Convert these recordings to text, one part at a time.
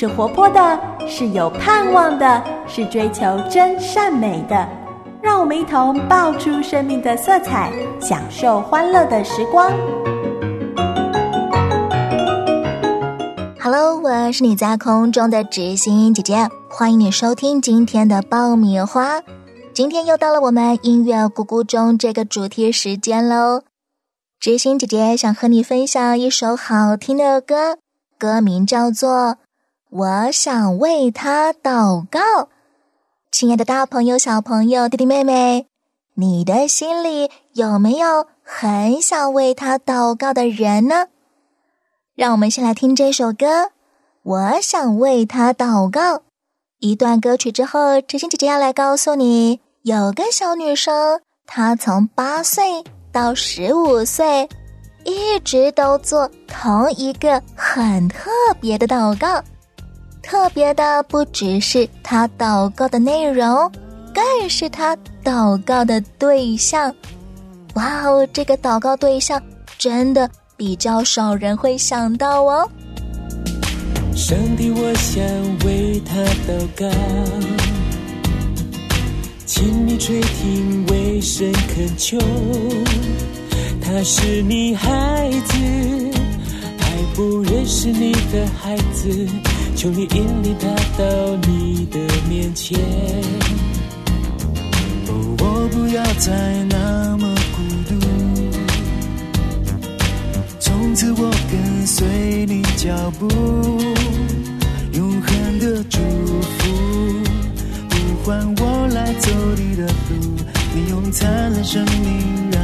是活泼的，是有盼望的，是追求真善美的。让我们一同爆出生命的色彩，享受欢乐的时光。Hello，我是你在空中的知心姐姐，欢迎你收听今天的爆米花。今天又到了我们音乐咕咕钟这个主题时间喽。知心姐姐想和你分享一首好听的歌，歌名叫做《我想为他祷告》。亲爱的，大朋友、小朋友、弟弟妹妹，你的心里有没有很想为他祷告的人呢？让我们先来听这首歌，《我想为他祷告》。一段歌曲之后，知心姐姐要来告诉你，有个小女生，她从八岁。到十五岁，一直都做同一个很特别的祷告。特别的不只是他祷告的内容，更是他祷告的对象。哇哦，这个祷告对象真的比较少人会想到哦。上帝，我想为他祷告，请你垂听，为神恳求。他是你孩子，还不认识你的孩子，求你引领他到你的面前。哦，我不要再那么孤独，从此我跟随你脚步，永恒的祝福，呼唤我来走你的路，你用灿烂生命让。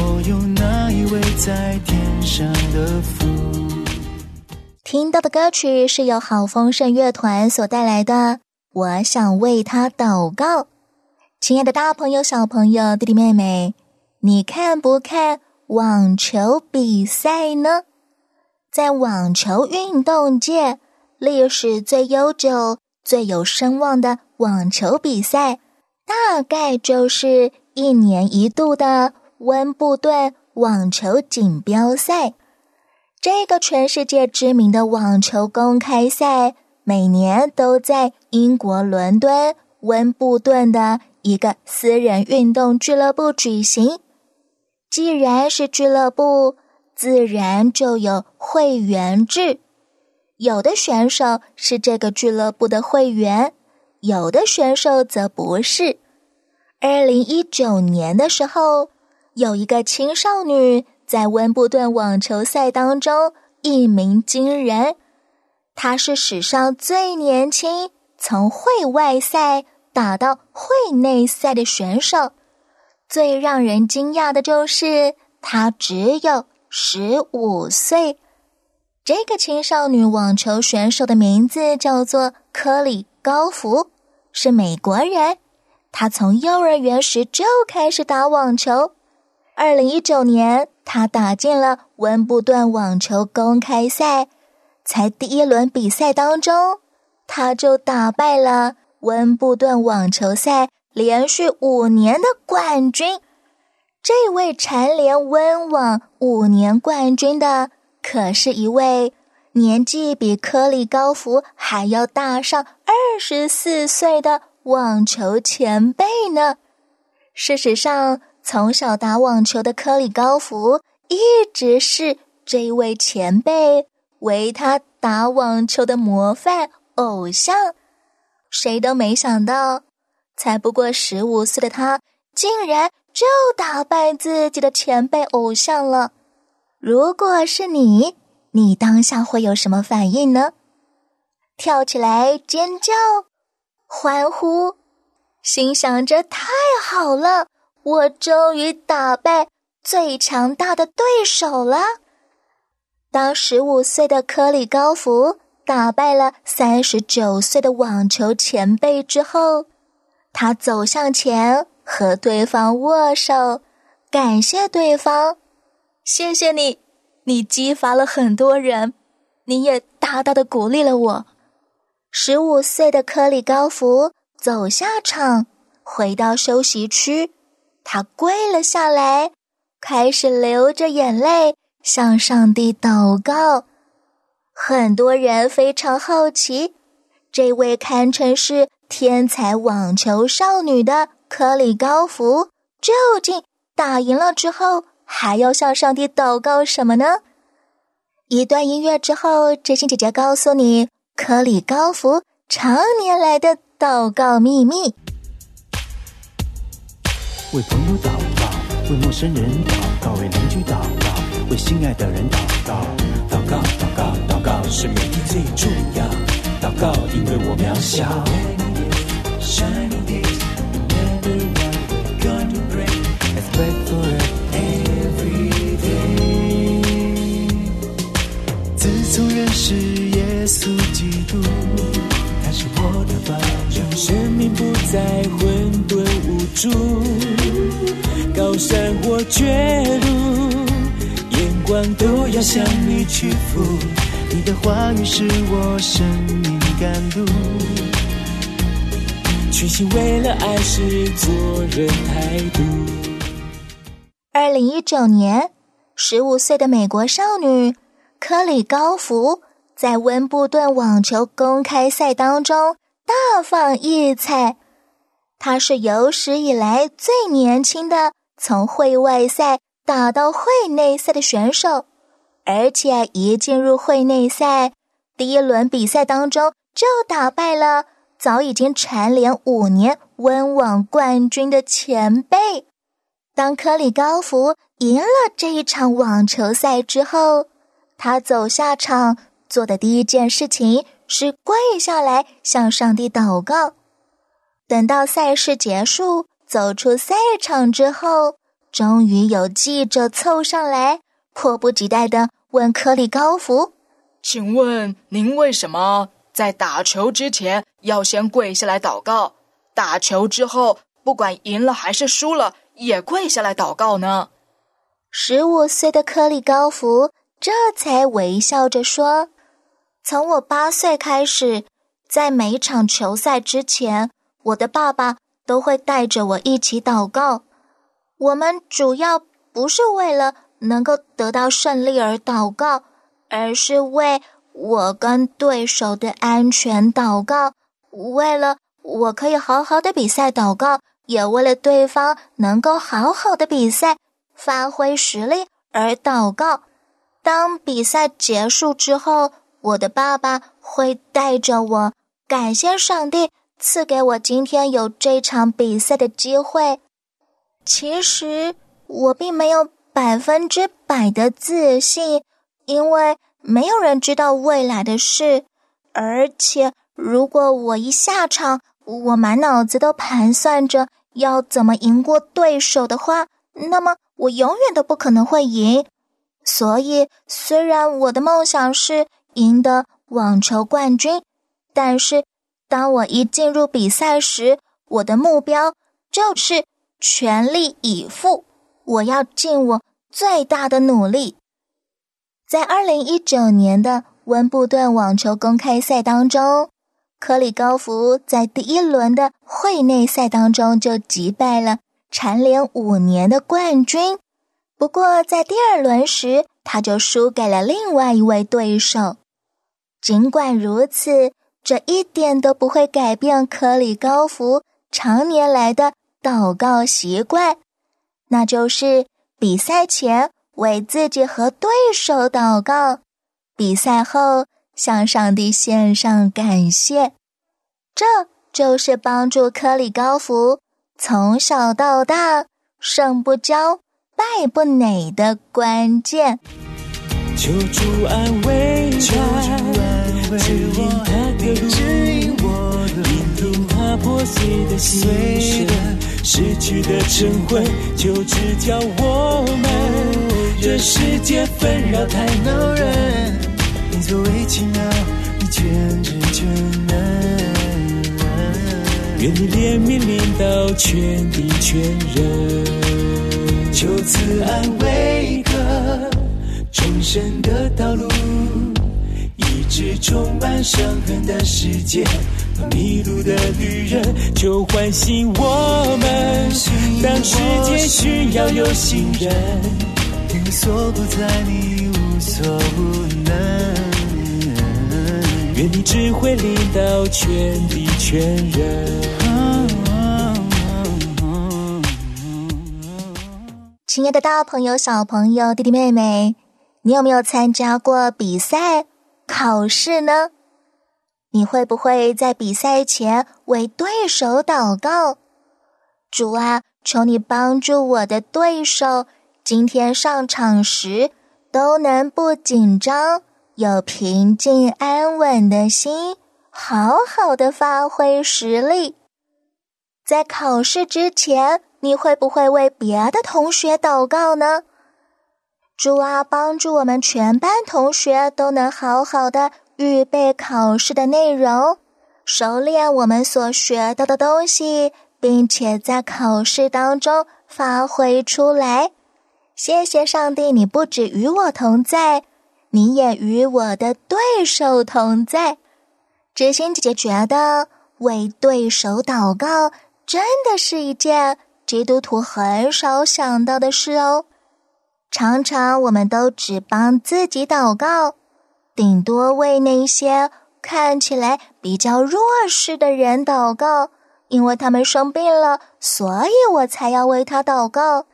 我有那一位在天上的父。听到的歌曲是由好丰盛乐团所带来的。我想为他祷告，亲爱的大朋友、小朋友、弟弟妹妹，你看不看网球比赛呢？在网球运动界，历史最悠久、最有声望的网球比赛，大概就是。一年一度的温布顿网球锦标赛，这个全世界知名的网球公开赛，每年都在英国伦敦温布顿的一个私人运动俱乐部举行。既然是俱乐部，自然就有会员制。有的选手是这个俱乐部的会员，有的选手则不是。二零一九年的时候，有一个青少女在温布顿网球赛当中一鸣惊人。她是史上最年轻从会外赛打到会内赛的选手。最让人惊讶的就是他只有十五岁。这个青少女网球选手的名字叫做科里高福，是美国人。他从幼儿园时就开始打网球。二零一九年，他打进了温布顿网球公开赛。才第一轮比赛当中，他就打败了温布顿网球赛连续五年的冠军。这位蝉联温网五年冠军的，可是一位年纪比科里高福还要大上二十四岁的。网球前辈呢？事实上，从小打网球的科里高福一直是这位前辈为他打网球的模范偶像。谁都没想到，才不过十五岁的他，竟然就打败自己的前辈偶像了。如果是你，你当下会有什么反应呢？跳起来尖叫？欢呼，心想着太好了，我终于打败最强大的对手了。当十五岁的科里高福打败了三十九岁的网球前辈之后，他走向前和对方握手，感谢对方，谢谢你，你激发了很多人，你也大大的鼓励了我。十五岁的科里高福走下场，回到休息区，他跪了下来，开始流着眼泪向上帝祷告。很多人非常好奇，这位堪称是天才网球少女的克里高夫，究竟打赢了之后还要向上帝祷告什么呢？一段音乐之后，知心姐姐告诉你，克里高夫常年来的祷告秘密。为朋友祷告，为陌生人祷告，为邻居祷告，为心爱的人祷告。祷告，祷告，祷告是每天最重要。祷告，因为我渺小。要向你屈服。你的话语是我生命甘露，全心为了爱是做人态度。二零一九年，十五岁的美国少女科里高福在温布顿网球公开赛当中大放异彩。她是有史以来最年轻的从会外赛打到会内赛的选手。而且一进入会内赛，第一轮比赛当中就打败了早已经蝉联五年温网冠军的前辈。当科里高福赢了这一场网球赛之后，他走下场做的第一件事情是跪下来向上帝祷告。等到赛事结束，走出赛场之后，终于有记者凑上来，迫不及待的。问科里高福：“请问您为什么在打球之前要先跪下来祷告？打球之后，不管赢了还是输了，也跪下来祷告呢？”十五岁的科里高福这才微笑着说：“从我八岁开始，在每场球赛之前，我的爸爸都会带着我一起祷告。我们主要不是为了……”能够得到胜利而祷告，而是为我跟对手的安全祷告，为了我可以好好的比赛祷告，也为了对方能够好好的比赛发挥实力而祷告。当比赛结束之后，我的爸爸会带着我感谢上帝赐给我今天有这场比赛的机会。其实我并没有。百分之百的自信，因为没有人知道未来的事。而且，如果我一下场，我满脑子都盘算着要怎么赢过对手的话，那么我永远都不可能会赢。所以，虽然我的梦想是赢得网球冠军，但是当我一进入比赛时，我的目标就是全力以赴。我要尽我。最大的努力，在二零一九年的温布顿网球公开赛当中，科里高福在第一轮的会内赛当中就击败了蝉联五年的冠军。不过在第二轮时，他就输给了另外一位对手。尽管如此，这一点都不会改变科里高福常年来的祷告习惯，那就是。比赛前为自己和对手祷告，比赛后向上帝献上感谢，这就是帮助科里高福从小到大胜不骄、败不馁的关键。求助安慰他，指引他的路，引破碎的心。失去的晨昏，就只叫我们。这世界纷扰太恼人，你作为奇妙，你全知全能。愿你怜悯领导全地全人，就此安慰个重生的道路。一直充满伤痕的世界，迷路的旅人，就唤醒我们。当世界需要有心人，无所不在，你无所不能。愿你智慧领导全地全人。亲爱的，大朋友、小朋友、弟弟妹妹，你有没有参加过比赛、考试呢？你会不会在比赛前为对手祷告？主啊，求你帮助我的对手，今天上场时都能不紧张，有平静安稳的心，好好的发挥实力。在考试之前。你会不会为别的同学祷告呢？主啊，帮助我们全班同学都能好好的预备考试的内容，熟练我们所学到的东西，并且在考试当中发挥出来。谢谢上帝，你不止与我同在，你也与我的对手同在。知心姐姐觉得为对手祷告真的是一件。基督徒很少想到的事哦，常常我们都只帮自己祷告，顶多为那些看起来比较弱势的人祷告，因为他们生病了，所以我才要为他祷告；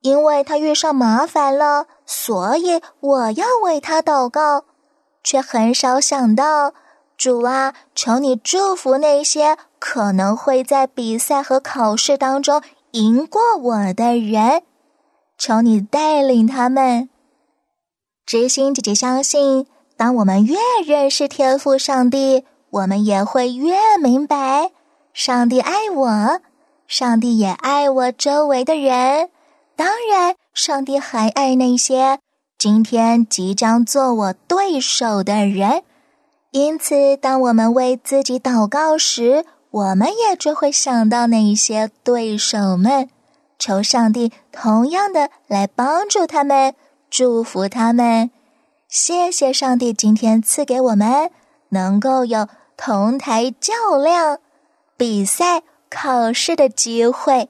因为他遇上麻烦了，所以我要为他祷告，却很少想到，主啊，求你祝福那些可能会在比赛和考试当中。赢过我的人，求你带领他们。知心姐姐相信，当我们越认识天赋上帝，我们也会越明白，上帝爱我，上帝也爱我周围的人。当然，上帝还爱那些今天即将做我对手的人。因此，当我们为自己祷告时，我们也就会想到那些对手们，求上帝同样的来帮助他们，祝福他们。谢谢上帝今天赐给我们能够有同台较量、比赛、考试的机会。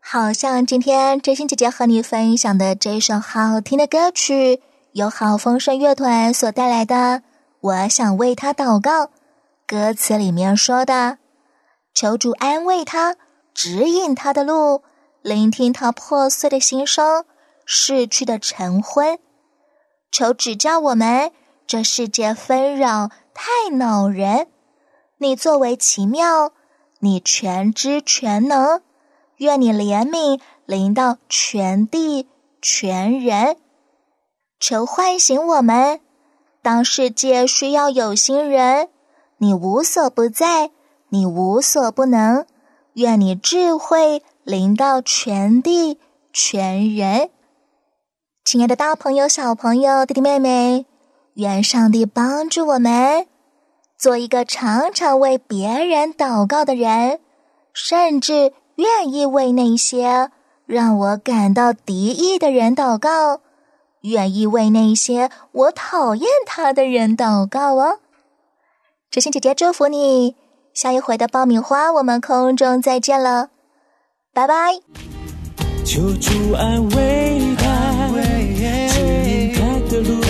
好像今天真心姐姐和你分享的这首好听的歌曲，由好丰盛乐团所带来的。我想为他祷告，歌词里面说的。求主安慰他，指引他的路，聆听他破碎的心声，逝去的晨昏。求指教我们，这世界纷扰太恼人。你作为奇妙，你全知全能，愿你怜悯临到全地全人。求唤醒我们，当世界需要有心人，你无所不在。你无所不能，愿你智慧临到全地全人。亲爱的大朋友、小朋友、弟弟妹妹，愿上帝帮助我们，做一个常常为别人祷告的人，甚至愿意为那些让我感到敌意的人祷告，愿意为那些我讨厌他的人祷告哦。知心姐姐祝福你。下一回的爆米花，我们空中再见了，拜拜。求主安慰他，指引他的路，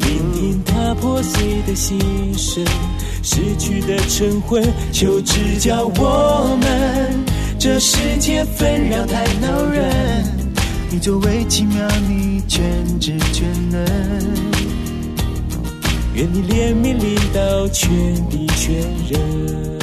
聆听他破碎的心声，失去的晨昏，求指教我们。这世界纷扰太恼人，你作为奇妙，你全知全能。愿你怜悯领导全地全人。